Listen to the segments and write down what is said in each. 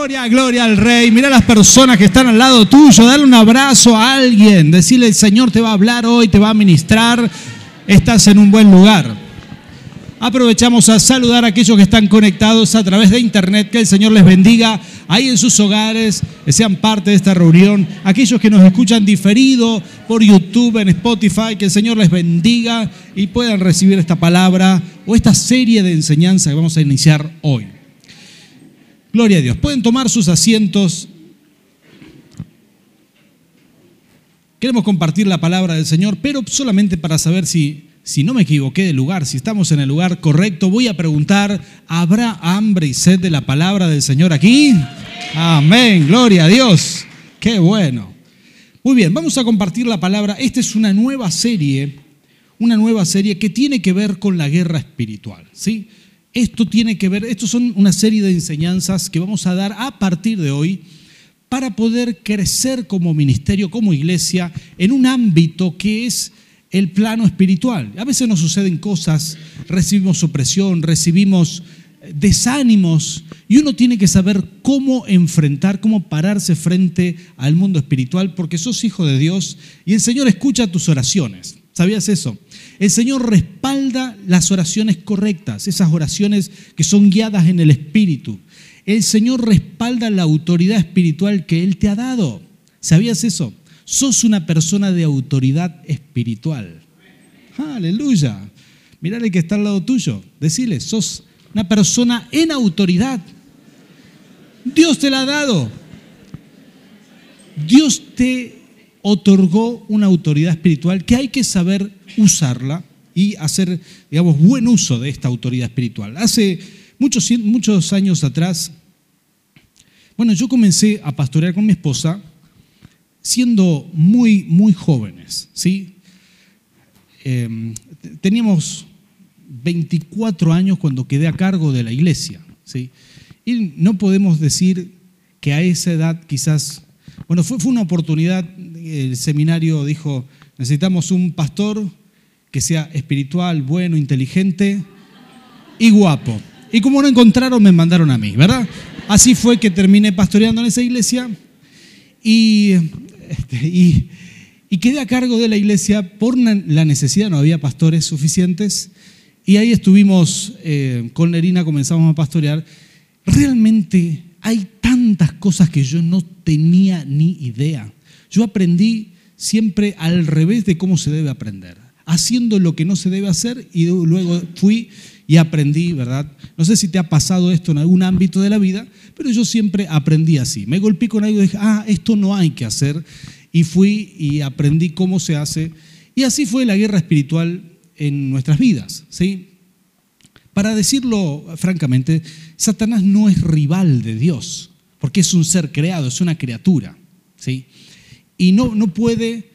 Gloria, gloria al Rey. Mira las personas que están al lado tuyo. Dale un abrazo a alguien. Decirle, el Señor te va a hablar hoy, te va a ministrar. Estás en un buen lugar. Aprovechamos a saludar a aquellos que están conectados a través de internet. Que el Señor les bendiga ahí en sus hogares, que sean parte de esta reunión. Aquellos que nos escuchan diferido por YouTube, en Spotify, que el Señor les bendiga y puedan recibir esta palabra o esta serie de enseñanza que vamos a iniciar hoy. Gloria a Dios. Pueden tomar sus asientos. Queremos compartir la palabra del Señor, pero solamente para saber si, si no me equivoqué de lugar, si estamos en el lugar correcto, voy a preguntar, ¿habrá hambre y sed de la palabra del Señor aquí? Amén, gloria a Dios. Qué bueno. Muy bien, vamos a compartir la palabra. Esta es una nueva serie, una nueva serie que tiene que ver con la guerra espiritual, ¿sí? Esto tiene que ver, estos son una serie de enseñanzas que vamos a dar a partir de hoy para poder crecer como ministerio, como iglesia, en un ámbito que es el plano espiritual. A veces nos suceden cosas, recibimos opresión, recibimos desánimos y uno tiene que saber cómo enfrentar, cómo pararse frente al mundo espiritual porque sos hijo de Dios y el Señor escucha tus oraciones. ¿Sabías eso? El Señor respalda las oraciones correctas, esas oraciones que son guiadas en el Espíritu. El Señor respalda la autoridad espiritual que Él te ha dado. ¿Sabías eso? Sos una persona de autoridad espiritual. Aleluya. Mirale que está al lado tuyo. Decile, sos una persona en autoridad. Dios te la ha dado. Dios te otorgó una autoridad espiritual que hay que saber usarla y hacer, digamos, buen uso de esta autoridad espiritual. Hace muchos, muchos años atrás, bueno, yo comencé a pastorear con mi esposa siendo muy, muy jóvenes, ¿sí? Em, teníamos 24 años cuando quedé a cargo de la iglesia, ¿sí? Y no podemos decir que a esa edad quizás, bueno, fue, fue una oportunidad, el seminario dijo, necesitamos un pastor que sea espiritual, bueno, inteligente y guapo. Y como no encontraron, me mandaron a mí, ¿verdad? Así fue que terminé pastoreando en esa iglesia y, este, quedé a cargo de la iglesia por la necesidad, no había pastores suficientes. Y ahí estuvimos eh, con Nerina, comenzamos a pastorear. Realmente hay tantas cosas que yo no tenía ni idea. Yo aprendí siempre al revés de cómo se debe aprender haciendo lo que no se debe hacer y luego fui y aprendí, ¿verdad? No sé si te ha pasado esto en algún ámbito de la vida, pero yo siempre aprendí así. Me golpeé con algo y dije, ah, esto no hay que hacer. Y fui y aprendí cómo se hace. Y así fue la guerra espiritual en nuestras vidas, ¿sí? Para decirlo francamente, Satanás no es rival de Dios, porque es un ser creado, es una criatura, ¿sí? Y no, no puede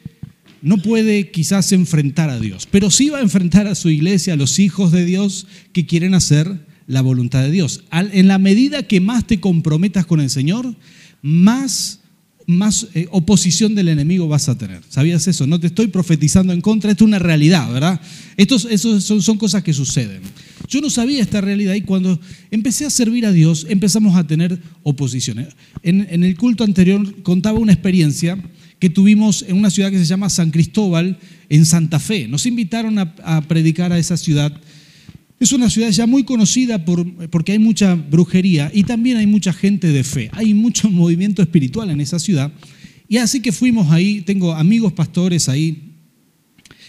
no puede quizás enfrentar a Dios, pero sí va a enfrentar a su iglesia, a los hijos de Dios que quieren hacer la voluntad de Dios. En la medida que más te comprometas con el Señor, más, más eh, oposición del enemigo vas a tener. ¿Sabías eso? No te estoy profetizando en contra, esto es una realidad, ¿verdad? Estos, son, son cosas que suceden. Yo no sabía esta realidad y cuando empecé a servir a Dios empezamos a tener oposiciones. En, el culto anterior contaba una experiencia que tuvimos en una ciudad que se llama San Cristóbal, en Santa Fe. Nos invitaron a, predicar a esa ciudad. Es una ciudad ya muy conocida por, porque hay mucha brujería y también hay mucha gente de fe. Hay mucho movimiento espiritual en esa ciudad. Y así que fuimos ahí, tengo amigos pastores ahí.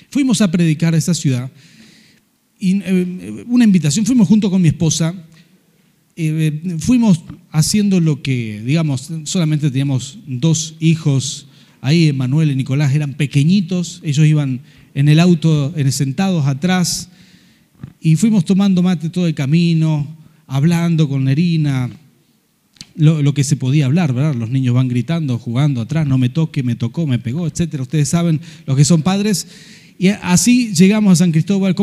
Fuimos a predicar a esa ciudad. Y eh, una invitación, fuimos junto con mi esposa. Eh, fuimos haciendo lo que, digamos, solamente teníamos dos hijos Ahí Manuel y Nicolás eran pequeñitos, ellos iban en el auto sentados atrás y fuimos tomando mate todo el camino, hablando con Nerina, lo, que se podía hablar, ¿verdad? Los niños van gritando, jugando atrás, no me toque, me tocó, me pegó, etcétera. Ustedes saben, los que son padres. Y así llegamos a San Cristóbal,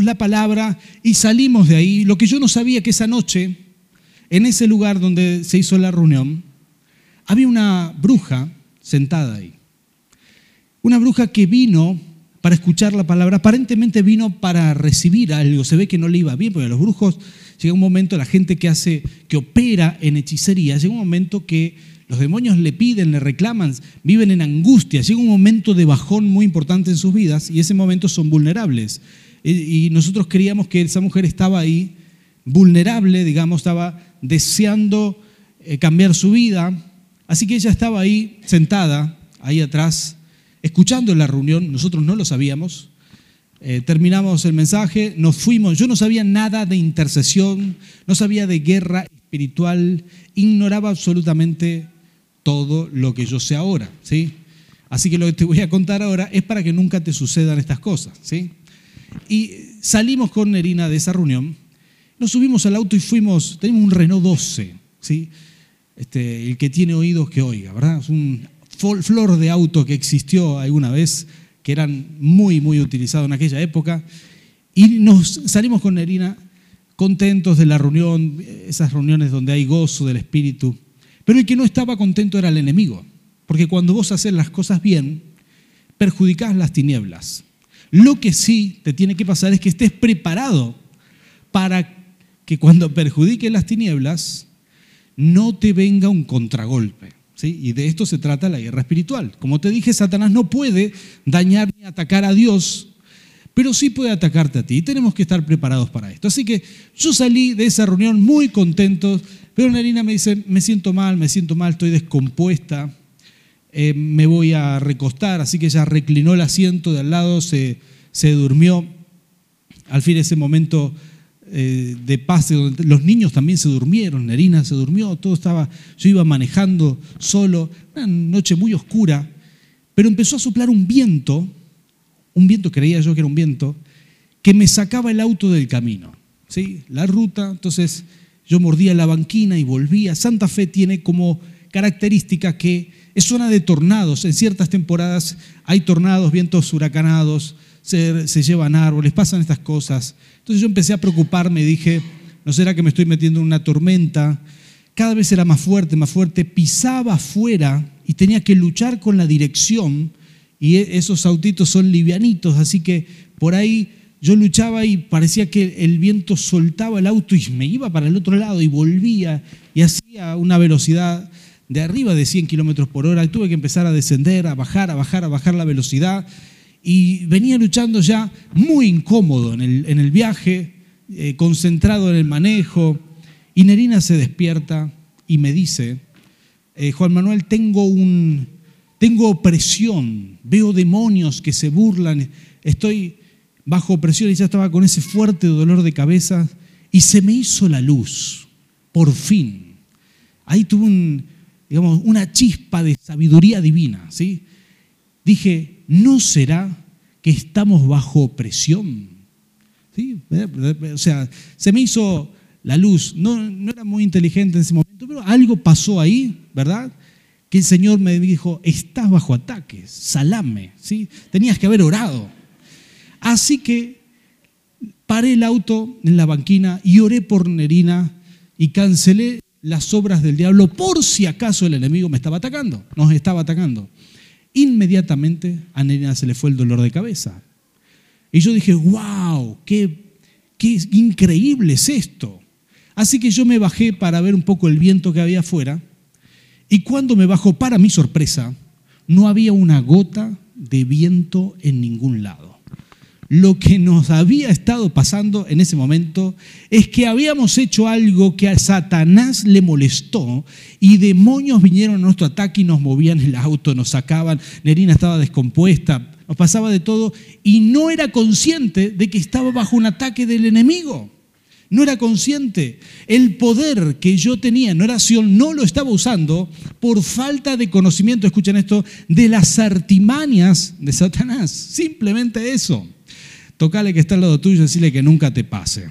la palabra y salimos de ahí. Lo que yo no sabía que esa noche, en ese lugar donde se hizo la reunión, había una bruja sentada ahí. Una bruja que vino para escuchar la palabra. Aparentemente vino para recibir algo. Se ve que no le iba bien, porque a los brujos llega un momento, la gente que hace, que opera en hechicería, llega un momento que los demonios le piden, le reclaman, viven en angustia. Llega un momento de bajón muy importante en sus vidas y ese momento son vulnerables. Y nosotros creíamos que esa mujer estaba ahí vulnerable, digamos, estaba deseando eh, cambiar su vida. Así que ella estaba ahí sentada, ahí atrás, escuchando la reunión. Nosotros no lo sabíamos. Eh, terminamos el mensaje, nos fuimos. Yo no sabía nada de intercesión, no sabía de guerra espiritual, ignoraba absolutamente todo lo que yo sé ahora, ¿sí? Así que lo que te voy a contar ahora es para que nunca te sucedan estas cosas, ¿sí? Y salimos con Nerina de esa reunión, nos subimos al auto y fuimos, tenemos un Renault 12, ¿sí? Este, el que tiene oídos que oiga, ¿verdad? Es un flor de auto que existió alguna vez, que eran muy, muy utilizados en aquella época. Y nos salimos con Nerina contentos de la reunión, esas reuniones donde hay gozo del Espíritu. Pero el que no estaba contento era el enemigo, porque cuando vos haces las cosas bien, perjudicás las tinieblas. Lo que sí te tiene que pasar es que estés preparado para que cuando perjudiques las tinieblas, no te venga un contragolpe. ¿sí? Y de esto se trata la guerra espiritual. Como te dije, Satanás no puede dañar ni atacar a Dios, pero sí puede atacarte a ti. Y tenemos que estar preparados para esto. Así que yo salí de esa reunión muy contento, pero Nerina me dice, me siento mal, me siento mal, estoy descompuesta, eh, me voy a recostar. Así que ella reclinó el asiento de al lado, se, se durmió. Al fin ese momento eh, de paz, los niños también se durmieron, Nerina se durmió, todo estaba, yo iba manejando solo, una noche muy oscura, pero empezó a soplar un viento, un viento, creía yo que era un viento, que me sacaba el auto del camino, ¿sí? la ruta, entonces yo mordía la banquina y volvía. Santa Fe tiene como característica que es zona de tornados, en ciertas temporadas hay tornados, vientos huracanados, se, llevan árboles, pasan estas cosas. Entonces yo empecé a preocuparme, dije, ¿no será que me estoy metiendo en una tormenta? Cada vez era más fuerte, más fuerte, pisaba afuera y tenía que luchar con la dirección y e, esos autitos son livianitos, así que por ahí yo luchaba y parecía que el viento soltaba el auto y me iba para el otro lado y volvía y hacía una velocidad de arriba de 100 kilómetros por hora. Tuve que empezar a descender, a bajar, a bajar, a bajar la velocidad y venía luchando ya muy incómodo en el, viaje, eh, concentrado en el manejo. Y Nerina se despierta y me dice, eh, Juan Manuel, tengo, un, tengo opresión, veo demonios que se burlan, estoy bajo opresión y ya estaba con ese fuerte dolor de cabeza y se me hizo la luz, por fin. Ahí tuve digamos, una chispa de sabiduría divina. ¿sí? Dije, ¿no será que estamos bajo presión? ¿Sí? O sea, se me hizo la luz. No, no era muy inteligente en ese momento, pero algo pasó ahí, ¿verdad? Que el Señor me dijo, estás bajo ataque, salame, ¿sí? Tenías que haber orado. Así que paré el auto en la banquina y oré por Nerina y cancelé las obras del diablo por si acaso el enemigo me estaba atacando, nos estaba atacando. Inmediatamente a Nerina se le fue el dolor de cabeza. Y yo dije, wow, qué, qué increíble es esto. Así que yo me bajé para ver un poco el viento que había afuera. Y cuando me bajó, para mi sorpresa, no había una gota de viento en ningún lado lo que nos había estado pasando en ese momento es que habíamos hecho algo que a Satanás le molestó y demonios vinieron a nuestro ataque y nos movían el auto, nos sacaban, Nerina estaba descompuesta, nos pasaba de todo y no era consciente de que estaba bajo un ataque del enemigo. No era consciente. El poder que yo tenía en oración no lo estaba usando por falta de conocimiento, escuchen esto, de las artimañas de Satanás. Simplemente eso. Tocale que está al lado tuyo y decirle que nunca te pase.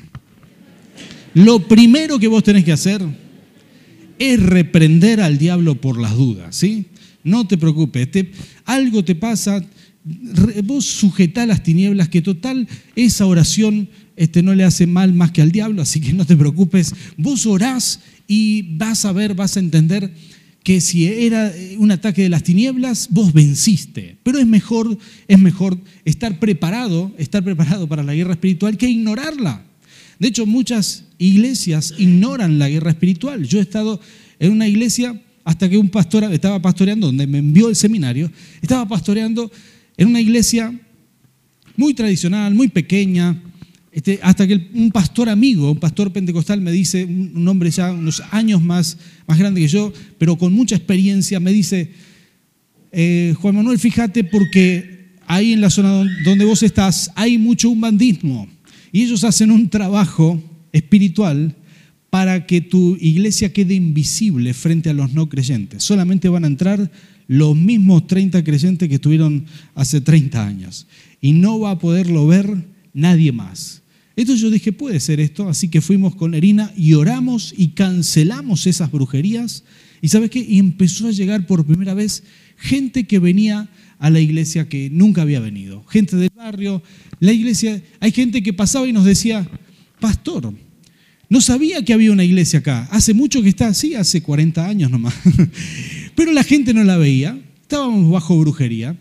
Lo primero que vos tenés que hacer es reprender al diablo por las dudas, ¿sí? No te preocupes, algo te pasa, vos sujetá las tinieblas, que total esa oración este, no le hace mal más que al diablo, así que no te preocupes, vos orás y vas a ver, vas a entender que si era un ataque de las tinieblas, vos venciste. Pero es mejor, es mejor estar preparado, estar preparado para la guerra espiritual que ignorarla. De hecho, muchas iglesias ignoran la guerra espiritual. Yo he estado en una iglesia hasta que un pastor estaba pastoreando, donde me envió el seminario, estaba pastoreando en una iglesia muy tradicional, muy pequeña, este, hasta que un pastor amigo, un pastor pentecostal, me dice, un hombre ya unos años más, más grande que yo, pero con mucha experiencia, me dice, eh, Juan Manuel, fíjate porque ahí en la zona donde vos estás hay mucho umbandismo y ellos hacen un trabajo espiritual para que tu iglesia quede invisible frente a los no creyentes. Solamente van a entrar los mismos 30 creyentes que estuvieron hace 30 años. Y no va a poderlo ver nadie más. Entonces yo dije, puede ser esto. Así que fuimos con Erina y oramos y cancelamos esas brujerías. Y sabes qué? Y empezó a llegar por primera vez gente que venía a la iglesia que nunca había venido. Gente del barrio, la iglesia. Hay gente que pasaba y nos decía, pastor, no sabía que había una iglesia acá. Hace mucho que está así, hace 40 años nomás. Pero la gente no la veía. Estábamos bajo brujería.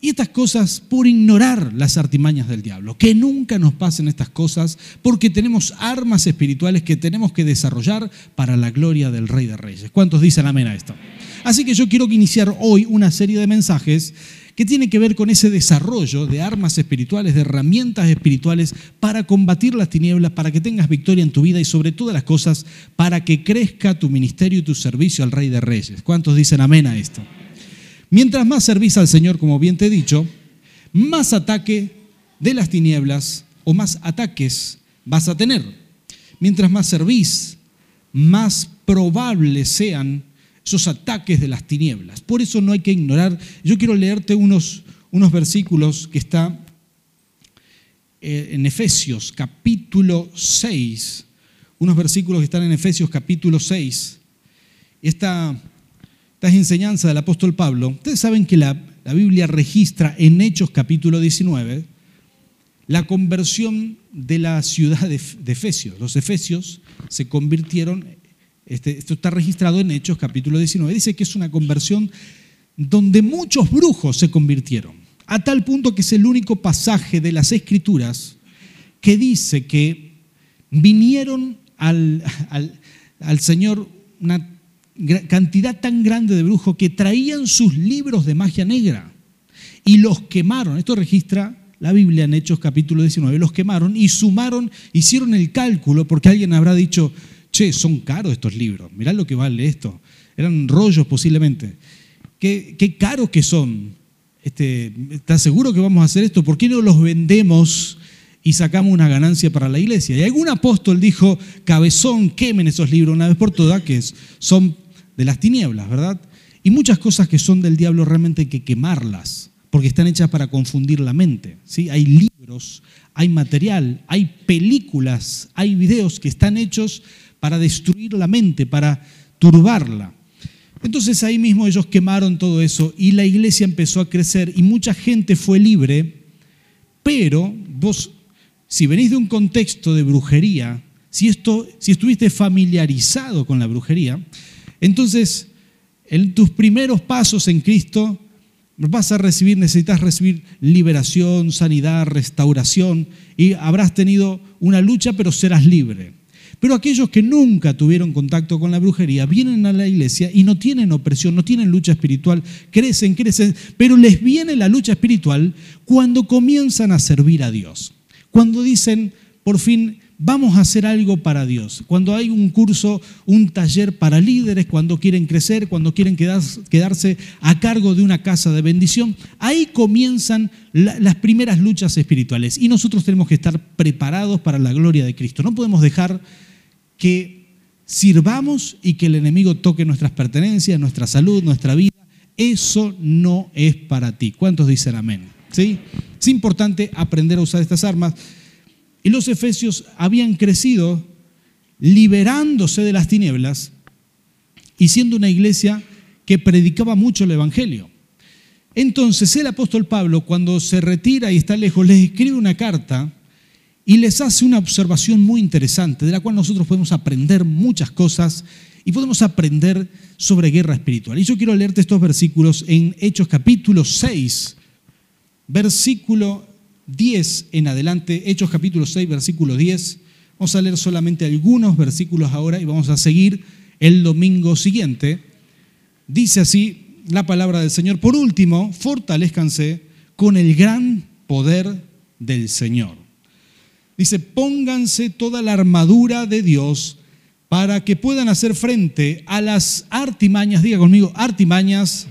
Y estas cosas por ignorar las artimañas del diablo. Que nunca nos pasen estas cosas porque tenemos armas espirituales que tenemos que desarrollar para la gloria del Rey de Reyes. ¿Cuántos dicen amén a esto? Así que yo quiero iniciar hoy una serie de mensajes que tiene que ver con ese desarrollo de armas espirituales, de herramientas espirituales para combatir las tinieblas, para que tengas victoria en tu vida y sobre todas las cosas, para que crezca tu ministerio y tu servicio al Rey de Reyes. ¿Cuántos dicen amén a esto? Mientras más servís al Señor, como bien te he dicho, más ataque de las tinieblas o más ataques vas a tener. Mientras más servís, más probables sean esos ataques de las tinieblas. Por eso no hay que ignorar. Yo quiero leerte unos, unos versículos que están eh, en Efesios capítulo 6, unos versículos que están en Efesios capítulo 6. Esta, esta es enseñanza del apóstol Pablo. Ustedes saben que la, Biblia registra en Hechos capítulo 19 la conversión de la ciudad de, Efesios. Los efesios se convirtieron este, esto está registrado en Hechos capítulo 19. Dice que es una conversión donde muchos brujos se convirtieron, a tal punto que es el único pasaje de las escrituras que dice que vinieron al, al Señor una cantidad tan grande de brujos que traían sus libros de magia negra y los quemaron. Esto registra la Biblia en Hechos capítulo 19. Los quemaron y sumaron, hicieron el cálculo, porque alguien habrá dicho, che, son caros estos libros, mirá lo que vale esto. Eran rollos posiblemente. Qué, caros que son. Este, ¿Estás seguro que vamos a hacer esto? ¿Por qué no los vendemos y sacamos una ganancia para la iglesia? Y algún apóstol dijo, cabezón, quemen esos libros una vez por todas, que son de las tinieblas, ¿verdad? Y muchas cosas que son del diablo realmente hay que quemarlas, porque están hechas para confundir la mente. ¿sí? Hay libros, hay material, hay películas, hay videos que están hechos para destruir la mente, para turbarla. Entonces ahí mismo ellos quemaron todo eso y la iglesia empezó a crecer y mucha gente fue libre, pero vos, si venís de un contexto de brujería, si, esto, si estuviste familiarizado con la brujería, entonces en tus primeros pasos en Cristo vas a recibir, necesitas recibir liberación, sanidad, restauración y habrás tenido una lucha, pero serás libre. Pero aquellos que nunca tuvieron contacto con la brujería vienen a la iglesia y no tienen opresión, no tienen lucha espiritual, crecen, crecen, pero les viene la lucha espiritual cuando comienzan a servir a Dios. Cuando dicen, por fin, vamos a hacer algo para Dios. Cuando hay un curso, un taller para líderes, cuando quieren crecer, cuando quieren quedarse a cargo de una casa de bendición, ahí comienzan las primeras luchas espirituales. Y nosotros tenemos que estar preparados para la gloria de Cristo. No podemos dejar que sirvamos y que el enemigo toque nuestras pertenencias, nuestra salud, nuestra vida. Eso no es para ti. ¿Cuántos dicen amén? ¿Sí? Es importante aprender a usar estas armas. Y los efesios habían crecido liberándose de las tinieblas y siendo una iglesia que predicaba mucho el Evangelio. Entonces el apóstol Pablo, cuando se retira y está lejos, les escribe una carta y les hace una observación muy interesante, de la cual nosotros podemos aprender muchas cosas y podemos aprender sobre guerra espiritual. Y yo quiero leerte estos versículos en Hechos capítulo 6, versículo 10 en adelante, Hechos capítulo 6, versículo 10. Vamos a leer solamente algunos versículos ahora y vamos a seguir el domingo siguiente. Dice así la palabra del Señor. Por último, fortalezcanse con el gran poder del Señor. Dice, pónganse toda la armadura de Dios para que puedan hacer frente a las artimañas, diga conmigo, artimañas,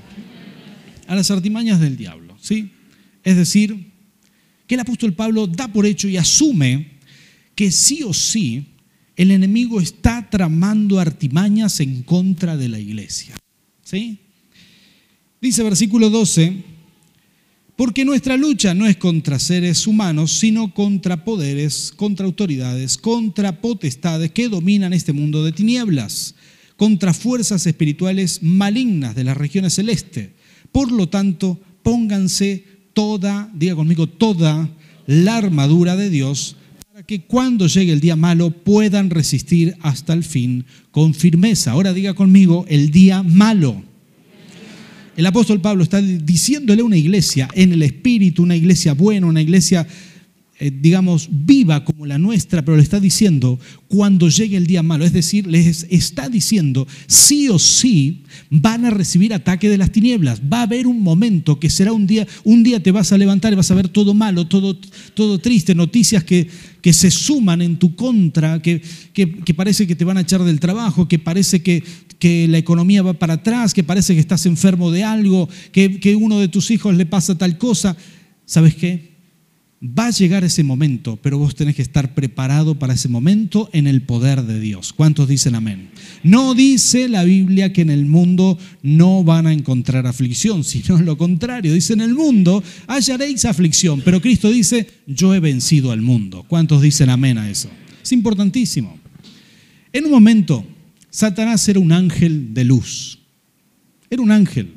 a las artimañas del diablo. ¿sí? Es decir, que el apóstol Pablo da por hecho y asume que sí o sí el enemigo está tramando artimañas en contra de la iglesia. ¿Sí? Dice versículo 12, porque nuestra lucha no es contra seres humanos, sino contra poderes, contra autoridades, contra potestades que dominan este mundo de tinieblas, contra fuerzas espirituales malignas de las regiones celestes. Por lo tanto, pónganse toda, diga conmigo, toda la armadura de Dios para que cuando llegue el día malo puedan resistir hasta el fin con firmeza. Ahora diga conmigo, el día malo. El apóstol Pablo está diciéndole a una iglesia en el espíritu, una iglesia buena, una iglesia, eh, digamos, viva como la nuestra, pero le está diciendo cuando llegue el día malo. Es decir, les está diciendo, sí o sí van a recibir ataque de las tinieblas. Va a haber un momento que será un día, un día te vas a levantar y vas a ver todo malo, todo, todo triste, noticias que, que se suman en tu contra, que, que, parece que te van a echar del trabajo, que parece que que la economía va para atrás, que parece que estás enfermo de algo, que, que uno de tus hijos le pasa tal cosa. ¿Sabes qué? Va a llegar ese momento, pero vos tenés que estar preparado para ese momento en el poder de Dios. ¿Cuántos dicen amén? No dice la Biblia que en el mundo no van a encontrar aflicción, sino lo contrario. Dice en el mundo hallaréis aflicción, pero Cristo dice, yo he vencido al mundo. ¿Cuántos dicen amén a eso? Es importantísimo. En un momento, Satanás era un ángel de luz. Era un ángel.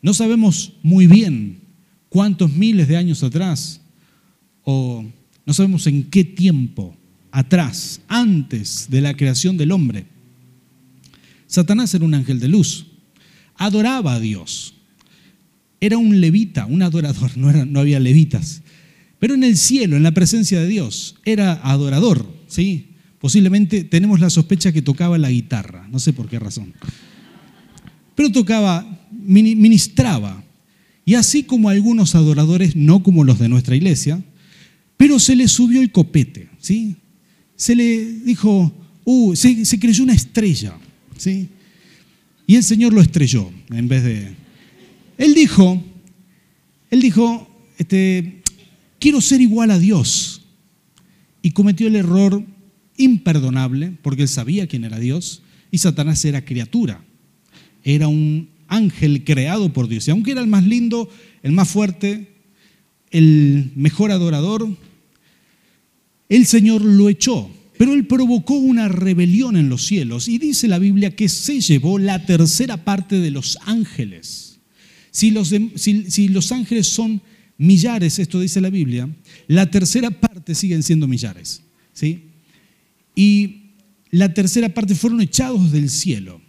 No sabemos muy bien cuántos miles de años atrás, o no sabemos en qué tiempo atrás, antes de la creación del hombre. Satanás era un ángel de luz. Adoraba a Dios. Era un levita, un adorador. No, no había levitas. Pero en el cielo, en la presencia de Dios, era adorador. ¿sí? Posiblemente tenemos la sospecha que tocaba la guitarra, no sé por qué razón. Pero tocaba, ministraba. Y así como algunos adoradores, no como los de nuestra iglesia, pero se le subió el copete, ¿sí? Se le dijo, uh, se, creyó una estrella, ¿sí? Y el Señor lo estrelló en vez de... Él dijo, él dijo, este, quiero ser igual a Dios. Y cometió el error imperdonable, porque él sabía quién era Dios, y Satanás era criatura, era un ángel creado por Dios. Y aunque era el más lindo, el más fuerte, el mejor adorador, el Señor lo echó, pero él provocó una rebelión en los cielos y dice la Biblia que se llevó la tercera parte de los ángeles. Si los, si los ángeles son millares, esto dice la Biblia, la tercera parte siguen siendo millares. ¿sí? y la tercera parte fueron echados del cielo.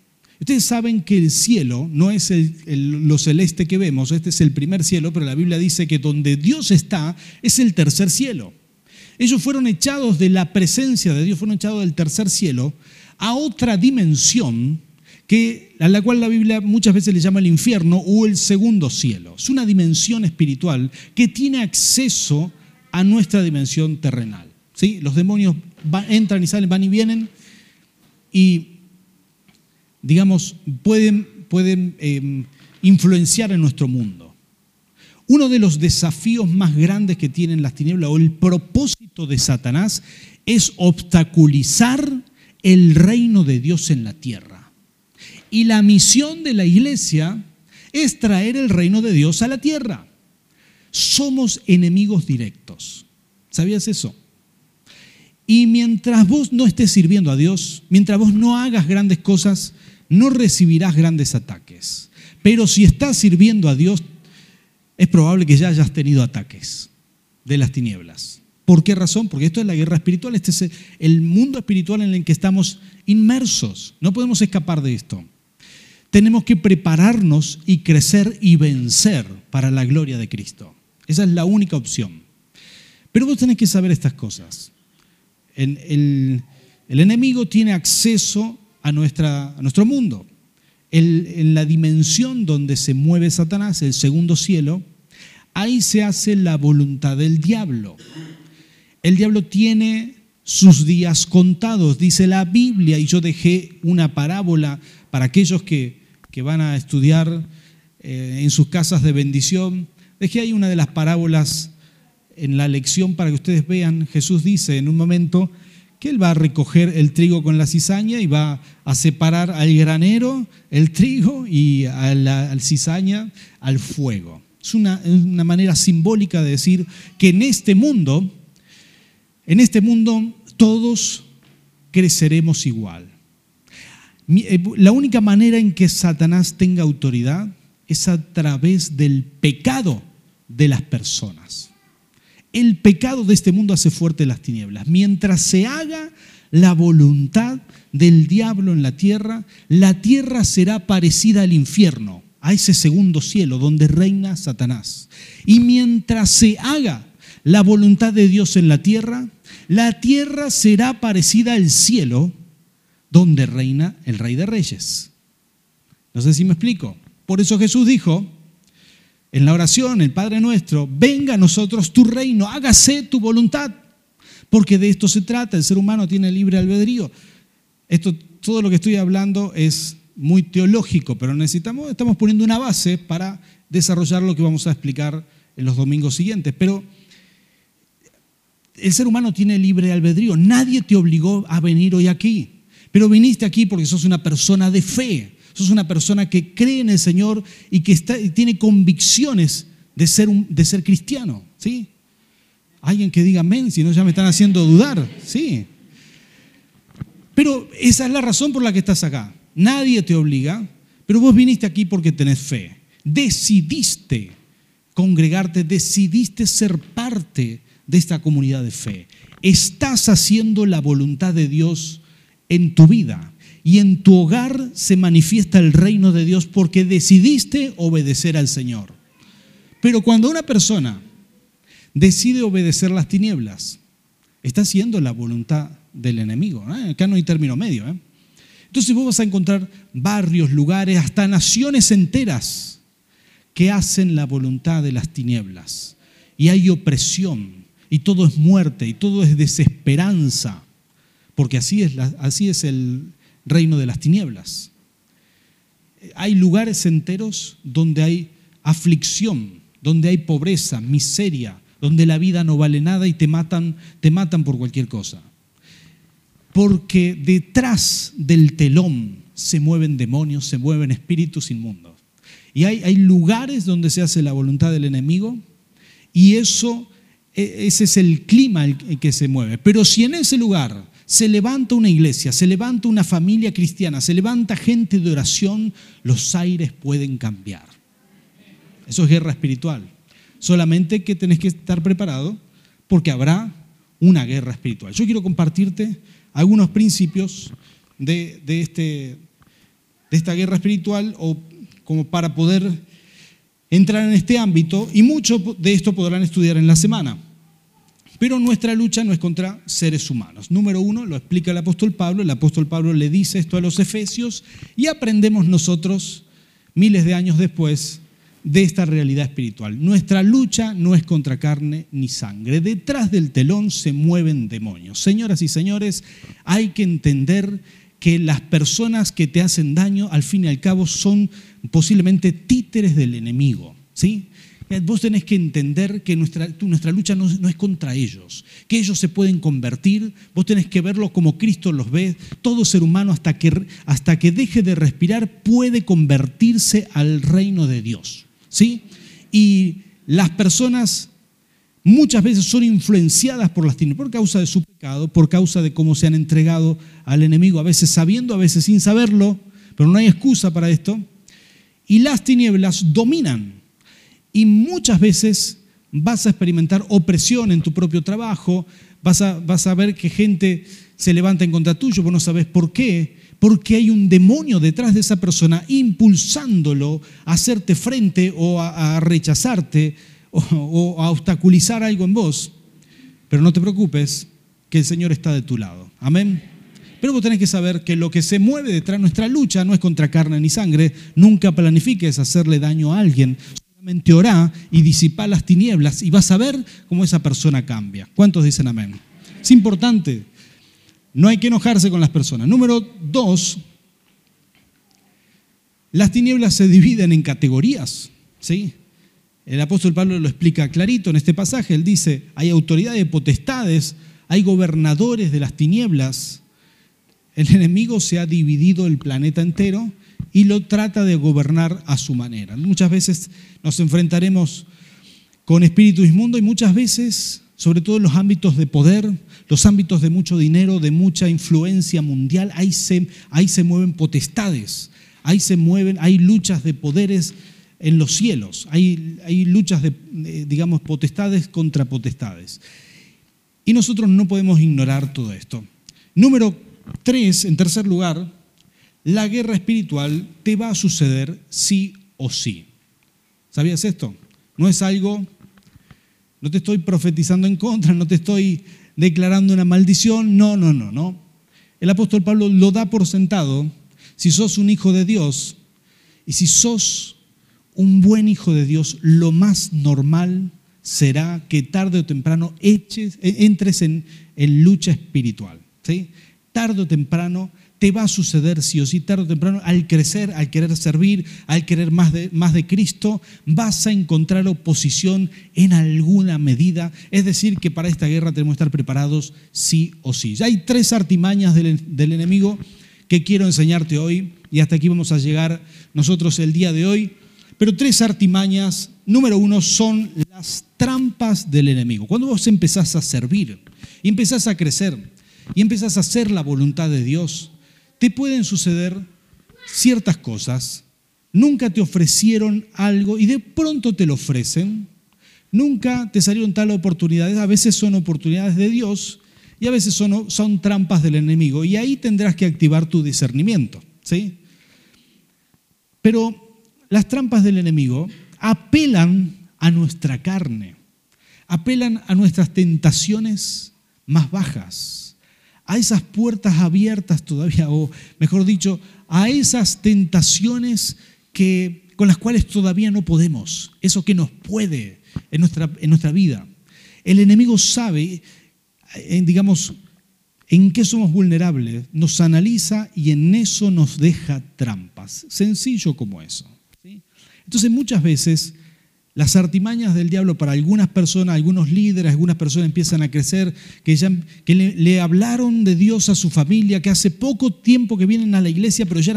Ustedes saben que el cielo no es lo celeste que vemos, este es el primer cielo, pero la Biblia dice que donde Dios está es el tercer cielo. Ellos fueron echados de la presencia de Dios, fueron echados del tercer cielo a otra dimensión que, a la cual la Biblia muchas veces le llama el infierno o el segundo cielo. Es una dimensión espiritual que tiene acceso a nuestra dimensión terrenal. Los demonios entran y salen, van y vienen y, digamos, pueden, pueden em, influenciar en nuestro mundo. Uno de los desafíos más grandes que tienen las tinieblas o el propósito de Satanás es obstaculizar el reino de Dios en la tierra. Y la misión de la iglesia es traer el reino de Dios a la tierra. Somos enemigos directos. ¿Sabías eso? Y mientras vos no estés sirviendo a Dios, mientras vos no hagas grandes cosas, no recibirás grandes ataques. Pero si estás sirviendo a Dios, es probable que ya hayas tenido ataques de las tinieblas. ¿Por qué razón? Porque esto es la guerra espiritual, este es el mundo espiritual en el que estamos inmersos. No podemos escapar de esto. Tenemos que prepararnos y crecer y vencer para la gloria de Cristo. Esa es la única opción. Pero vos tenés que saber estas cosas. El, enemigo tiene acceso a, nuestra, nuestro mundo. en la dimensión donde se mueve Satanás, el segundo cielo, ahí se hace la voluntad del diablo. El diablo tiene sus días contados, dice la Biblia, y yo dejé una parábola para aquellos que, van a estudiar eh, en sus casas de bendición. Dejé ahí una de las parábolas en la lección para que ustedes vean. Jesús dice en un momento que él va a recoger el trigo con la cizaña y va a separar al granero el trigo y a la cizaña al fuego. Es una, manera simbólica de decir que en este mundo, en este mundo todos creceremos igual. Eh, la única manera en que Satanás tenga autoridad es a través del pecado de las personas. El pecado de este mundo hace fuerte las tinieblas. Mientras se haga la voluntad del diablo en la tierra, la tierra será parecida al infierno a ese segundo cielo donde reina Satanás. Y mientras se haga la voluntad de Dios en la tierra, la tierra será parecida al cielo donde reina el Rey de Reyes. No sé si me explico. Por eso Jesús dijo en la oración, el Padre nuestro, venga a nosotros tu reino, hágase tu voluntad, porque de esto se trata, el ser humano tiene libre albedrío. Esto, todo lo que estoy hablando es muy teológico, pero necesitamos, estamos poniendo una base para desarrollar lo que vamos a explicar en los domingos siguientes. Pero el ser humano tiene libre albedrío. Nadie te obligó a venir hoy aquí. Pero viniste aquí porque sos una persona de fe. Sos una persona que cree en el Señor y que tiene convicciones de ser, cristiano. ¿sí? Alguien que diga amén, si no ya me están haciendo dudar. Sí. Pero esa es la razón por la que estás acá. Nadie te obliga, pero vos viniste aquí porque tenés fe. Decidiste congregarte, decidiste ser parte de esta comunidad de fe. Estás haciendo la voluntad de Dios en tu vida y en tu hogar se manifiesta el reino de Dios porque decidiste obedecer al Señor. Pero cuando una persona decide obedecer las tinieblas, está haciendo la voluntad del enemigo. ¿eh? Acá no hay término medio. ¿eh? Entonces vos vas a encontrar barrios, lugares, hasta naciones enteras que hacen la voluntad de las tinieblas. Y hay opresión, y todo es muerte, y todo es desesperanza, porque así es, así es el reino de las tinieblas. Hay lugares enteros donde hay aflicción, donde hay pobreza, miseria, donde la vida no vale nada y te matan, te matan por cualquier cosa porque detrás del telón se mueven demonios, se mueven espíritus inmundos. Y hay, lugares donde se hace la voluntad del enemigo y eso, e, ese es el clima en que se mueve. Pero si en ese lugar se levanta una iglesia, se levanta una familia cristiana, se levanta gente de oración, los aires pueden cambiar. Eso es guerra espiritual. Solamente que tenés que estar preparado porque habrá una guerra espiritual. Yo quiero compartirte algunos principios de, este, de esta guerra espiritual o como para poder entrar en este ámbito y mucho de esto podrán estudiar en la semana. Pero nuestra lucha no es contra seres humanos. Número uno, lo explica el apóstol Pablo, el apóstol Pablo le dice esto a los efesios y aprendemos nosotros miles de años después de esta realidad espiritual. Nuestra lucha no es contra carne ni sangre. Detrás del telón se mueven demonios. Señoras y señores, hay que entender que las personas que te hacen daño, al fin y al cabo, son posiblemente títeres del enemigo. ¿sí? Vos tenés que entender que nuestra, nuestra lucha no, no, es contra ellos, que ellos se pueden convertir, vos tenés que verlo como Cristo los ve, todo ser humano hasta que, hasta que deje de respirar puede convertirse al reino de Dios. ¿sí? Y las personas muchas veces son influenciadas por las tinieblas, por causa de su pecado, por causa de cómo se han entregado al enemigo, a veces sabiendo, a veces sin saberlo, pero no hay excusa para esto. Y las tinieblas dominan. Y muchas veces vas a experimentar opresión en tu propio trabajo, vas a, ver que gente se levanta en contra tuyo, vos no sabes por qué, porque hay un demonio detrás de esa persona impulsándolo a hacerte frente o a, rechazarte o, a obstaculizar algo en vos. Pero no te preocupes, que el Señor está de tu lado. Amén. Pero vos tenés que saber que lo que se mueve detrás de nuestra lucha no es contra carne ni sangre. Nunca planifiques hacerle daño a alguien. Orá y disipá las tinieblas y vas a ver cómo esa persona cambia. ¿Cuántos dicen amén? Es importante no hay que enojarse con las personas. Número dos, las tinieblas se dividen en categorías. ¿sí? El apóstol Pablo lo explica clarito en este pasaje. Él dice, hay autoridades, potestades, hay gobernadores de las tinieblas. El enemigo se ha dividido el planeta entero y lo trata de gobernar a su manera. Muchas veces nos enfrentaremos con espíritu inmundo y muchas veces, sobre todo en los ámbitos de poder, los ámbitos de mucho dinero, de mucha influencia mundial, ahí se, ahí se mueven potestades, ahí se mueven, hay luchas de poderes en los cielos, hay, hay luchas de, digamos, potestades contra potestades. Y nosotros no podemos ignorar todo esto. Número tres, en tercer lugar, la guerra espiritual te va a suceder sí o sí. ¿Sabías esto? No es algo, no te estoy profetizando en contra, no te estoy declarando una maldición. No, no, no, no. El apóstol Pablo lo da por sentado. Si sos un hijo de Dios y si sos un buen hijo de Dios, lo más normal será que tarde o temprano eches, entres en, en lucha espiritual. ¿sí? Tarde o temprano te va a suceder sí o sí, tarde o temprano, al crecer, al querer servir, al querer más de, más de Cristo, vas a encontrar oposición en alguna medida. Es decir, que para esta guerra tenemos que estar preparados sí o sí. Ya hay tres artimañas del, del enemigo que quiero enseñarte hoy, y hasta aquí vamos a llegar nosotros el día de hoy. Pero tres artimañas, número uno, son las trampas del enemigo. Cuando vos empezás a servir y empezás a crecer y empezás a hacer la voluntad de Dios, te pueden suceder ciertas cosas, nunca te ofrecieron algo y de pronto te lo ofrecen, nunca te salieron tal oportunidades, a veces son oportunidades de Dios y a veces son, son trampas del enemigo. Y ahí tendrás que activar tu discernimiento, ¿sí? Pero las trampas del enemigo apelan a nuestra carne, apelan a nuestras tentaciones más bajas a esas puertas abiertas todavía, o mejor dicho, a esas tentaciones que, con las cuales todavía no podemos, eso que nos puede en nuestra, en nuestra vida. El enemigo sabe, en, digamos, en qué somos vulnerables, nos analiza y en eso nos deja trampas. Sencillo como eso. Entonces muchas veces las artimañas del diablo para algunas personas, algunos líderes, algunas personas empiezan a crecer, que, ya, que le, hablaron de Dios a su familia, que hace poco tiempo que vienen a la iglesia, pero ya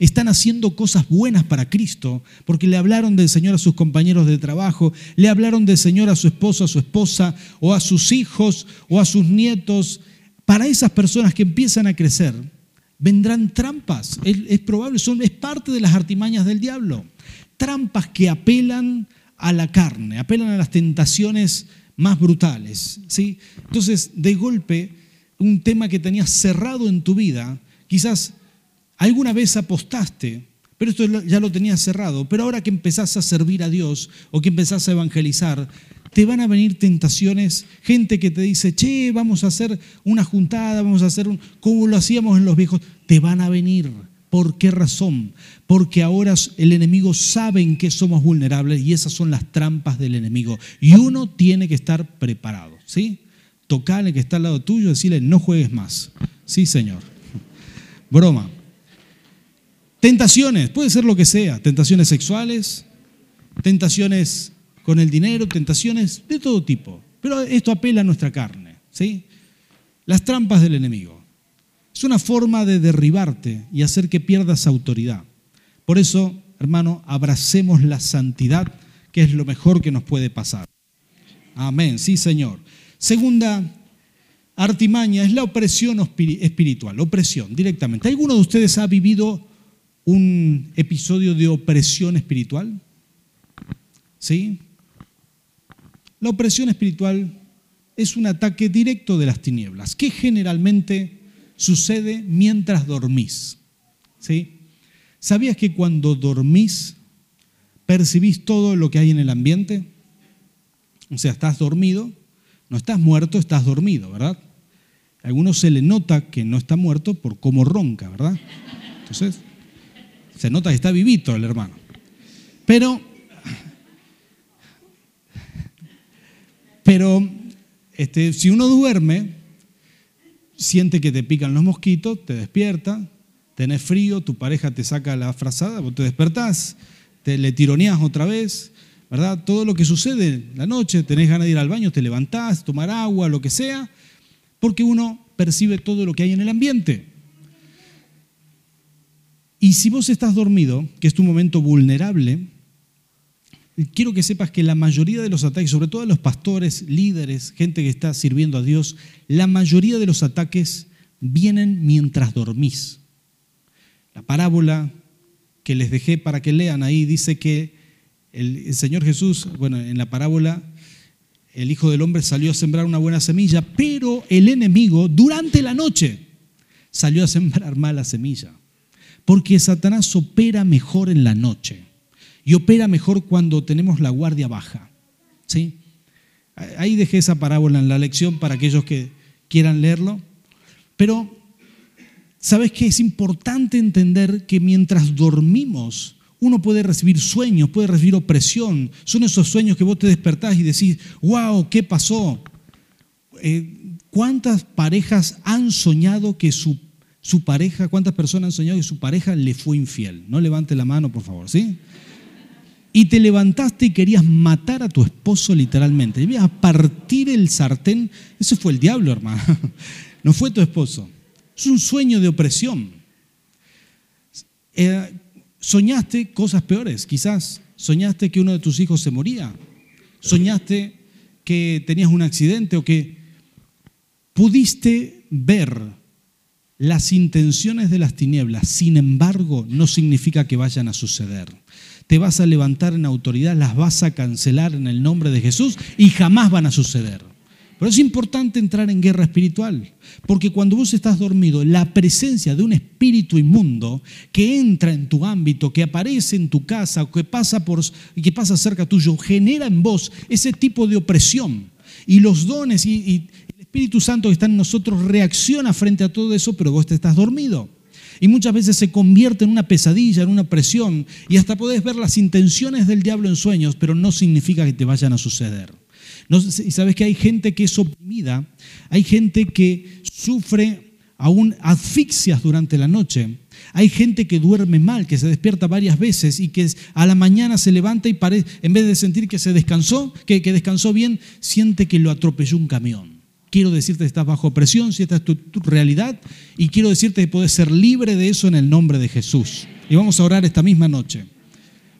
están, haciendo cosas buenas para Cristo, porque le hablaron del Señor a sus compañeros de trabajo, le hablaron del Señor a su esposo, a su esposa, o a sus hijos, o a sus nietos. Para esas personas que empiezan a crecer, vendrán trampas. Es, es probable, son, es parte de las artimañas del diablo. Trampas que apelan a la carne, apelan a las tentaciones más brutales. ¿sí? Entonces, de golpe, un tema que tenías cerrado en tu vida, quizás alguna vez apostaste, pero esto ya lo tenías cerrado, pero ahora que empezás a servir a Dios o que empezás a evangelizar, te van a venir tentaciones, gente que te dice, che, vamos a hacer una juntada, vamos a hacer un, como lo hacíamos en los viejos, te van a venir ¿Por qué razón? Porque ahora el enemigo sabe en qué somos vulnerables y esas son las trampas del enemigo. Y uno tiene que estar preparado, ¿sí? Tocarle que está al lado tuyo y decirle, no juegues más. Sí, Señor. Broma. Tentaciones, puede ser lo que sea, tentaciones sexuales, tentaciones con el dinero, tentaciones de todo tipo. Pero esto apela a nuestra carne, ¿sí? Las trampas del enemigo. Es una forma de derribarte y hacer que pierdas autoridad. Por eso, hermano, abracemos la santidad, que es lo mejor que nos puede pasar. Amén, sí, Señor. Segunda artimaña es la opresión espiritual, opresión directamente. ¿Alguno de ustedes ha vivido un episodio de opresión espiritual? ¿Sí? La opresión espiritual es un ataque directo de las tinieblas, que generalmente sucede mientras dormís. ¿Sí? ¿Sabías que cuando dormís percibís todo lo que hay en el ambiente? O sea, estás dormido, no estás muerto, estás dormido, ¿verdad? A algunos se le nota que no está muerto por cómo ronca, ¿verdad? Entonces, se nota que está vivito el hermano. Pero, pero este, si uno duerme, siente que te pican los mosquitos, te despierta, tenés frío, tu pareja te saca la frazada, vos te despertás, te le tironeás otra vez, ¿verdad? Todo lo que sucede la noche, tenés ganas de ir al baño, te levantás, tomar agua, lo que sea, porque uno percibe todo lo que hay en el ambiente. Y si vos estás dormido, que es tu momento vulnerable, quiero que sepas que la mayoría de los ataques, sobre todo los pastores, líderes, gente que está sirviendo a Dios, la mayoría de los ataques vienen mientras dormís. La parábola que les dejé para que lean ahí dice que el, Señor Jesús, bueno, en la parábola, el Hijo del Hombre salió a sembrar una buena semilla, pero el enemigo durante la noche salió a sembrar mala semilla. Porque Satanás opera mejor en la noche y opera mejor cuando tenemos la guardia baja. ¿sí? Ahí dejé esa parábola en la lección para aquellos que quieran leerlo. Pero, ¿sabes qué? Es importante entender que mientras dormimos, uno puede recibir sueños, puede recibir opresión. Son esos sueños que vos te despertás y decís, wow, ¿qué pasó? Eh, ¿Cuántas parejas han soñado que su, su pareja, cuántas personas han soñado que su pareja le fue infiel? No levante la mano, por favor, ¿sí? y te levantaste y querías matar a tu esposo literalmente. Debías partir el sartén. Ese fue el diablo, hermano. No fue tu esposo. Es un sueño de opresión. Eh, soñaste cosas peores, quizás. Soñaste que uno de tus hijos se moría. Soñaste que tenías un accidente o que pudiste ver las intenciones de las tinieblas. Sin embargo, no significa que vayan a suceder te vas a levantar en autoridad, las vas a cancelar en el nombre de Jesús y jamás van a suceder. Pero es importante entrar en guerra espiritual, porque cuando vos estás dormido, la presencia de un espíritu inmundo que entra en tu ámbito, que aparece en tu casa, que pasa, por, que pasa cerca tuyo, genera en vos ese tipo de opresión. Y los dones y, el Espíritu Santo que está en nosotros reacciona frente a todo eso, pero vos te estás dormido. Y muchas veces se convierte en una pesadilla, en una presión, y hasta podés ver las intenciones del diablo en sueños, pero no significa que te vayan a suceder. Y sabes que hay gente que es oprimida, hay gente que sufre aún asfixias durante la noche, hay gente que duerme mal, que se despierta varias veces y que a la mañana se levanta y en vez de sentir que se descansó, que descansó bien, siente que lo atropelló un camión. Quiero decirte que estás bajo presión, si esta es tu, realidad, y quiero decirte que puedes ser libre de eso en el nombre de Jesús. Y vamos a orar esta misma noche.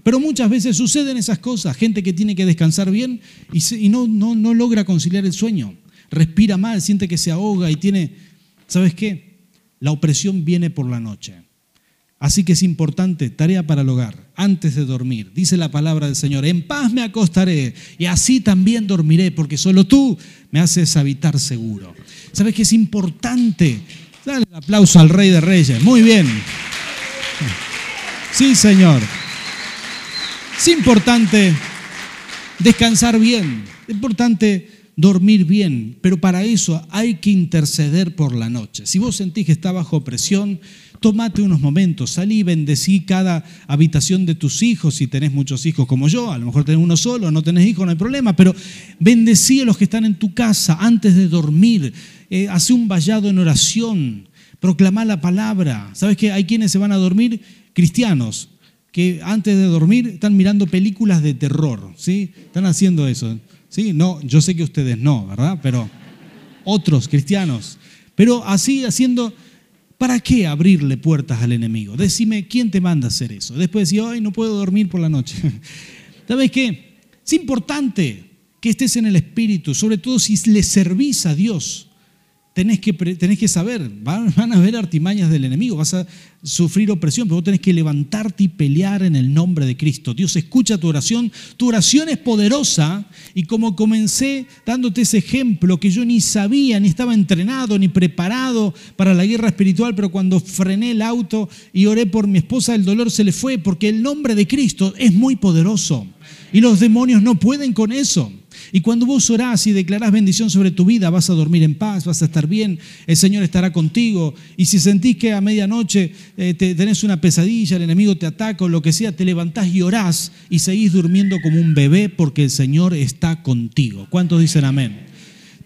Pero muchas veces suceden esas cosas, gente que tiene que descansar bien y, no, no, no logra conciliar el sueño, respira mal, siente que se ahoga y tiene, ¿sabes qué? La opresión viene por la noche. Así que es importante, tarea para el hogar, antes de dormir. Dice la palabra del Señor, en paz me acostaré y así también dormiré, porque solo tú me haces habitar seguro. ¿Sabes que es importante? Dale el aplauso al Rey de Reyes. Muy bien. Sí, Señor. Es importante descansar bien. Es importante dormir bien, pero para eso hay que interceder por la noche. Si vos sentís que está bajo presión, Tómate unos momentos, salí y bendecí cada habitación de tus hijos, si tenés muchos hijos como yo, a lo mejor tenés uno solo, no tenés hijos, no hay problema, pero bendecí a los que están en tu casa antes de dormir, eh, hace un vallado en oración, proclamá la palabra. ¿Sabes que hay quienes se van a dormir? Cristianos, que antes de dormir están mirando películas de terror, ¿sí? Están haciendo eso, ¿sí? No, yo sé que ustedes no, ¿verdad? Pero otros cristianos, pero así haciendo ¿Para qué abrirle puertas al enemigo? Decime, ¿quién te manda a hacer eso? Después decir, ay, no puedo dormir por la noche. ¿Sabes qué? Es importante que estés en el Espíritu, sobre todo si le servís a Dios. Tenés que, que saber, van, a haber artimañas del enemigo, vas a sufrir opresión, pero vos tenés que levantarte y pelear en el nombre de Cristo. Dios escucha tu oración, tu oración es poderosa y como comencé dándote ese ejemplo que yo ni sabía, ni estaba entrenado, ni preparado para la guerra espiritual, pero cuando frené el auto y oré por mi esposa, el dolor se le fue porque el nombre de Cristo es muy poderoso y los demonios no pueden con eso. Y cuando vos orás y declarás bendición sobre tu vida, vas a dormir en paz, vas a estar bien, el Señor estará contigo. Y si sentís que a medianoche eh, tenés una pesadilla, el enemigo te ataca o lo que sea, te levantás y orás y seguís durmiendo como un bebé porque el Señor está contigo. ¿Cuántos dicen amén?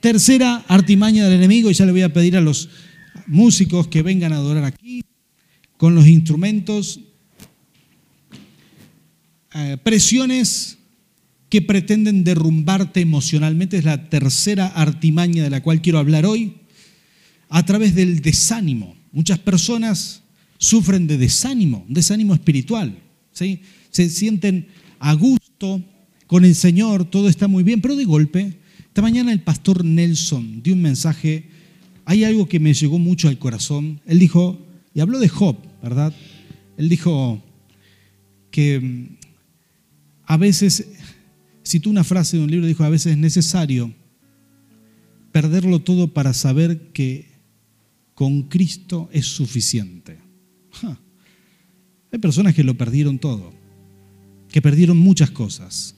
Tercera artimaña del enemigo, y ya le voy a pedir a los músicos que vengan a adorar aquí con los instrumentos. Eh, presiones que pretenden derrumbarte emocionalmente, es la tercera artimaña de la cual quiero hablar hoy, a través del desánimo. Muchas personas sufren de desánimo, desánimo espiritual. ¿sí? Se sienten a gusto con el Señor, todo está muy bien, pero de golpe, esta mañana el pastor Nelson dio un mensaje, hay algo que me llegó mucho al corazón. Él dijo, y habló de Job, ¿verdad? Él dijo que mm, a veces Citó una frase de un libro, dijo, a veces es necesario perderlo todo para saber que con Cristo es suficiente. Hay personas que lo perdieron todo, que perdieron muchas cosas,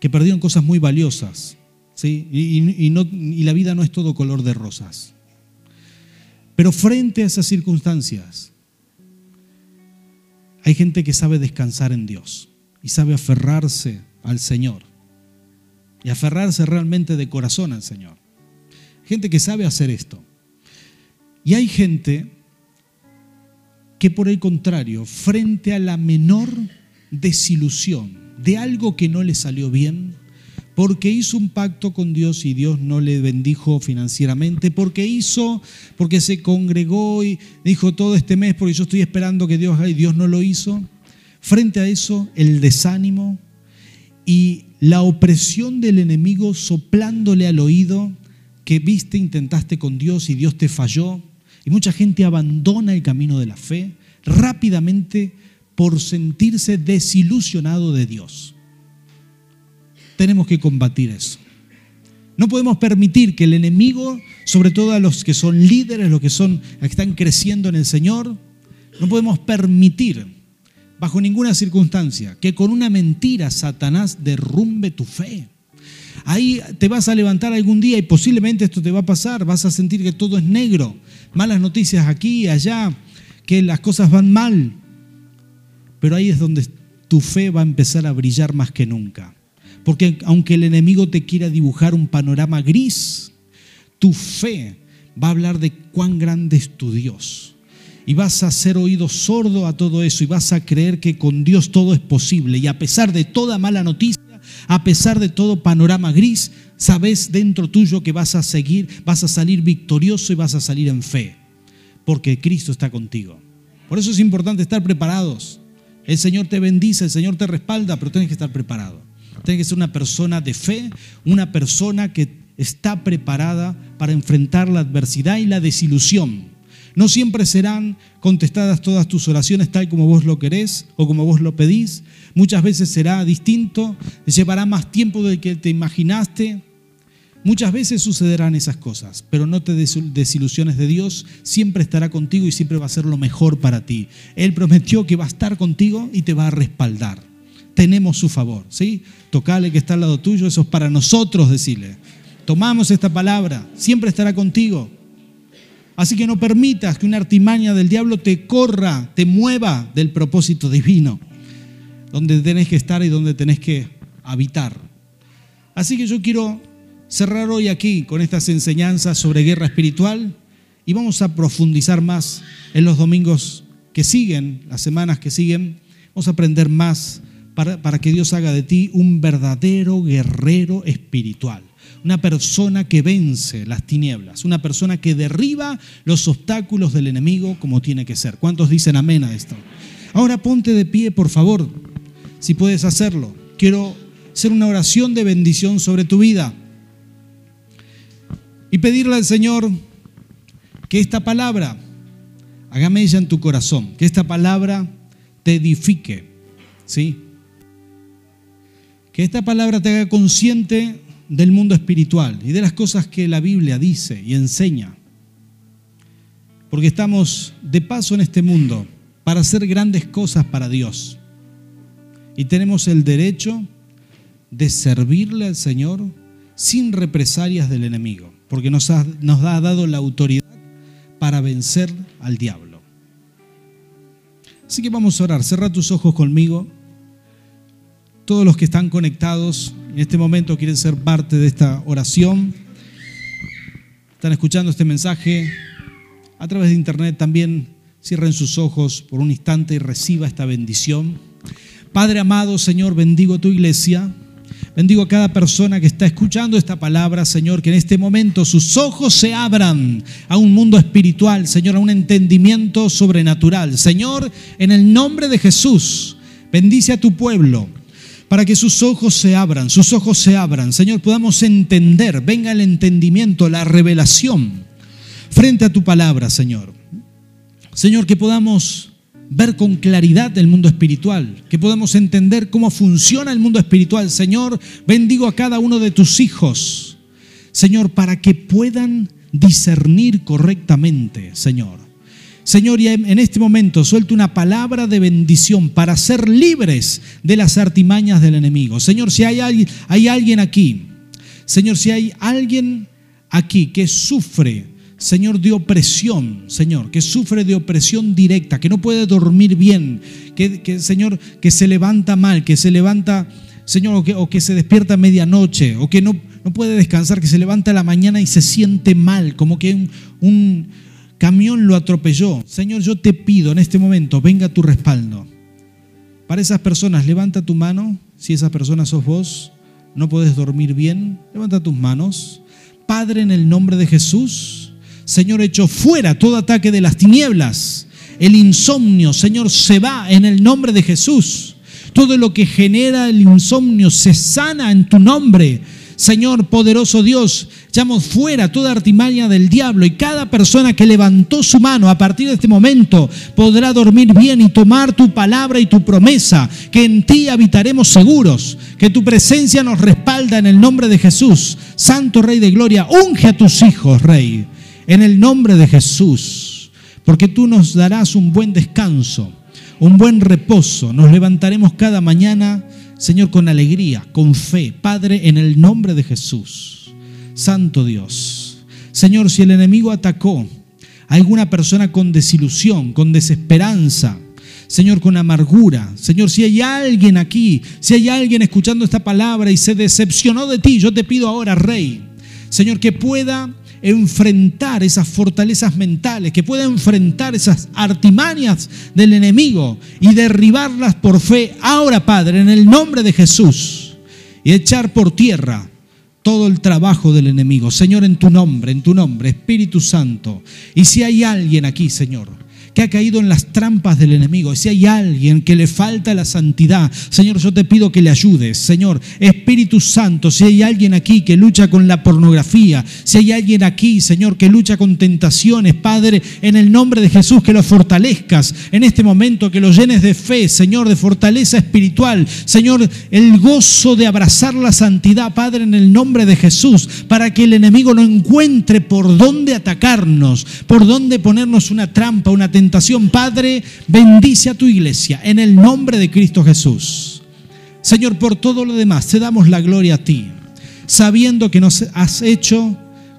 que perdieron cosas muy valiosas, ¿sí? y, y la vida no es todo color de rosas. Pero frente a esas circunstancias, hay gente que sabe descansar en Dios y sabe aferrarse al Señor y aferrarse realmente de corazón al Señor. Gente que sabe hacer esto. Y hay gente que por el contrario, frente a la menor desilusión de algo que no le salió bien, porque hizo un pacto con Dios y Dios no le bendijo financieramente, porque hizo, porque se congregó y dijo todo este mes, porque yo estoy esperando que Dios haga y Dios no lo hizo. Frente a eso, el desánimo, y la opresión del enemigo soplándole al oído que viste, intentaste con Dios y Dios te falló. Y mucha gente abandona el camino de la fe rápidamente por sentirse desilusionado de Dios. Tenemos que combatir eso. No podemos permitir que el enemigo, sobre todo a los que son líderes, los que son que están creciendo en el Señor, no podemos permitir bajo ninguna circunstancia, que con una mentira Satanás derrumbe tu fe. Ahí te vas a levantar algún día y posiblemente esto te va a pasar, vas a sentir que todo es negro, malas noticias aquí y allá, que las cosas van mal. Pero ahí es donde tu fe va a empezar a brillar más que nunca. Porque aunque el enemigo te quiera dibujar un panorama gris, tu fe va a hablar de cuán grande es tu Dios y vas a ser oído sordo a todo eso y vas a creer que con Dios todo es posible. Y a pesar de toda mala noticia, a pesar de todo panorama gris, sabes dentro tuyo que vas a seguir, vas a salir victorioso y vas a salir en fe, porque Cristo está contigo. Por eso es importante estar preparados. El Señor te bendice, el Señor te respalda, pero tienes que estar preparado. Tienes que ser una persona de fe, una persona que está preparada para enfrentar la adversidad y la desilusión. No siempre serán contestadas todas tus oraciones tal como vos lo querés o como vos lo pedís. Muchas veces será distinto, llevará más tiempo del que te imaginaste. Muchas veces sucederán esas cosas, pero no te desilusiones de Dios, siempre estará contigo y siempre va a ser lo mejor para ti. Él prometió que va a estar contigo y te va a respaldar. Tenemos su favor, ¿sí? Tocale que está al lado tuyo, eso es para nosotros decirle. Tomamos esta palabra, siempre estará contigo. Así que no permitas que una artimaña del diablo te corra, te mueva del propósito divino, donde tenés que estar y donde tenés que habitar. Así que yo quiero cerrar hoy aquí con estas enseñanzas sobre guerra espiritual y vamos a profundizar más en los domingos que siguen, las semanas que siguen. Vamos a aprender más para, para que Dios haga de ti un verdadero guerrero espiritual una persona que vence las tinieblas, una persona que derriba los obstáculos del enemigo como tiene que ser. ¿Cuántos dicen amén a esto? Ahora ponte de pie, por favor, si puedes hacerlo. Quiero hacer una oración de bendición sobre tu vida. y pedirle al Señor que esta palabra haga mella en tu corazón, que esta palabra te edifique, ¿sí? Que esta palabra te haga consciente del mundo espiritual y de las cosas que la Biblia dice y enseña. Porque estamos de paso en este mundo para hacer grandes cosas para Dios. Y tenemos el derecho de servirle al Señor sin represalias del enemigo, porque nos ha, nos ha dado la autoridad para vencer al diablo. Así que vamos a orar. Cerra tus ojos conmigo. Todos los que están conectados en este momento quieren ser parte de esta oración. Están escuchando este mensaje a través de internet también. Cierren sus ojos por un instante y reciba esta bendición. Padre amado, Señor, bendigo tu iglesia. Bendigo a cada persona que está escuchando esta palabra, Señor, que en este momento sus ojos se abran a un mundo espiritual, Señor, a un entendimiento sobrenatural. Señor, en el nombre de Jesús, bendice a tu pueblo para que sus ojos se abran, sus ojos se abran. Señor, podamos entender, venga el entendimiento, la revelación frente a tu palabra, Señor. Señor, que podamos ver con claridad el mundo espiritual, que podamos entender cómo funciona el mundo espiritual. Señor, bendigo a cada uno de tus hijos, Señor, para que puedan discernir correctamente, Señor. Señor, y en este momento suelto una palabra de bendición para ser libres de las artimañas del enemigo. Señor, si hay, alguien aquí, Señor, si hay alguien aquí que sufre Señor, de opresión, Señor, que sufre de opresión directa, que no puede dormir bien, que, Señor, que se levanta mal, que se levanta, Señor, o que, se despierta a medianoche, o que no, no, puede descansar, que se levanta a la mañana y se siente mal, como que un camión lo atropelló. Señor, yo te pido en este momento, venga tu respaldo. Para esas personas, levanta tu mano, si esas personas sos vos, no podés dormir bien, levanta tus manos. Padre, en el nombre de Jesús, Señor, echo fuera todo ataque de las tinieblas. El insomnio, Señor, se va en el nombre de Jesús. Todo lo que genera el insomnio se sana en tu nombre. Señor poderoso Dios, llamo fuera toda artimaña del diablo y cada persona que levantó su mano a partir de este momento podrá dormir bien y tomar tu palabra y tu promesa, que en ti habitaremos seguros, que tu presencia nos respalda en el nombre de Jesús. Santo Rey de Gloria, unge a tus hijos, Rey en el nombre de Jesús, porque tú nos darás un buen descanso, un buen reposo. Nos levantaremos cada mañana, Señor, con alegría, con fe. Padre, en el nombre de Jesús. Santo Dios. Señor, si el enemigo atacó a alguna persona con desilusión, con desesperanza, Señor, con amargura. Señor, si hay alguien aquí, si hay alguien escuchando esta palabra y se decepcionó de ti, yo te pido ahora, Rey, Señor, que pueda enfrentar esas fortalezas mentales, que pueda enfrentar esas artimañas del enemigo y derribarlas por fe ahora, Padre, en el nombre de Jesús, y echar por tierra todo el trabajo del enemigo. Señor, en tu nombre, en tu nombre, Espíritu Santo. Y si hay alguien aquí, Señor, que ha caído en las trampas del enemigo, y si hay alguien que le falta la santidad, Señor, yo te pido que le ayudes. Señor, Espíritu Santo, si hay alguien aquí que lucha con la pornografía, si hay alguien aquí, Señor, que lucha con tentaciones, Padre, en el nombre de Jesús, que lo fortalezcas en este momento, que lo llenes de fe, Señor, de fortaleza espiritual, Señor, el gozo de abrazar la santidad, Padre, en el nombre de Jesús, para que el enemigo no encuentre por dónde atacarnos, por dónde ponernos una trampa, una tentación Padre, bendice a tu iglesia en el nombre de Cristo Jesús. Señor, por todo lo demás, te damos la gloria a ti, sabiendo que nos has hecho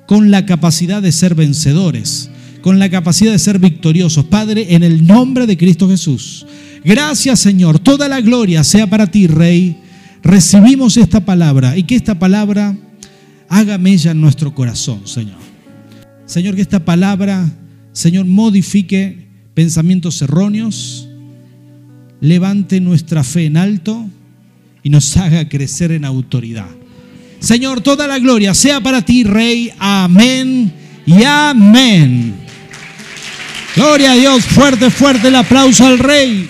con la capacidad de ser vencedores, con la capacidad de ser victoriosos. Padre, en el nombre de Cristo Jesús. Gracias, Señor. Toda la gloria sea para ti, Rey. Recibimos esta palabra y que esta palabra haga mella en nuestro corazón, Señor. Señor, que esta palabra, Señor, modifique pensamientos erróneos, levante nuestra fe en alto y nos haga crecer en autoridad. Señor, toda la gloria sea para ti, Rey. Amén y amén. Gloria a Dios. Fuerte, fuerte el aplauso al Rey.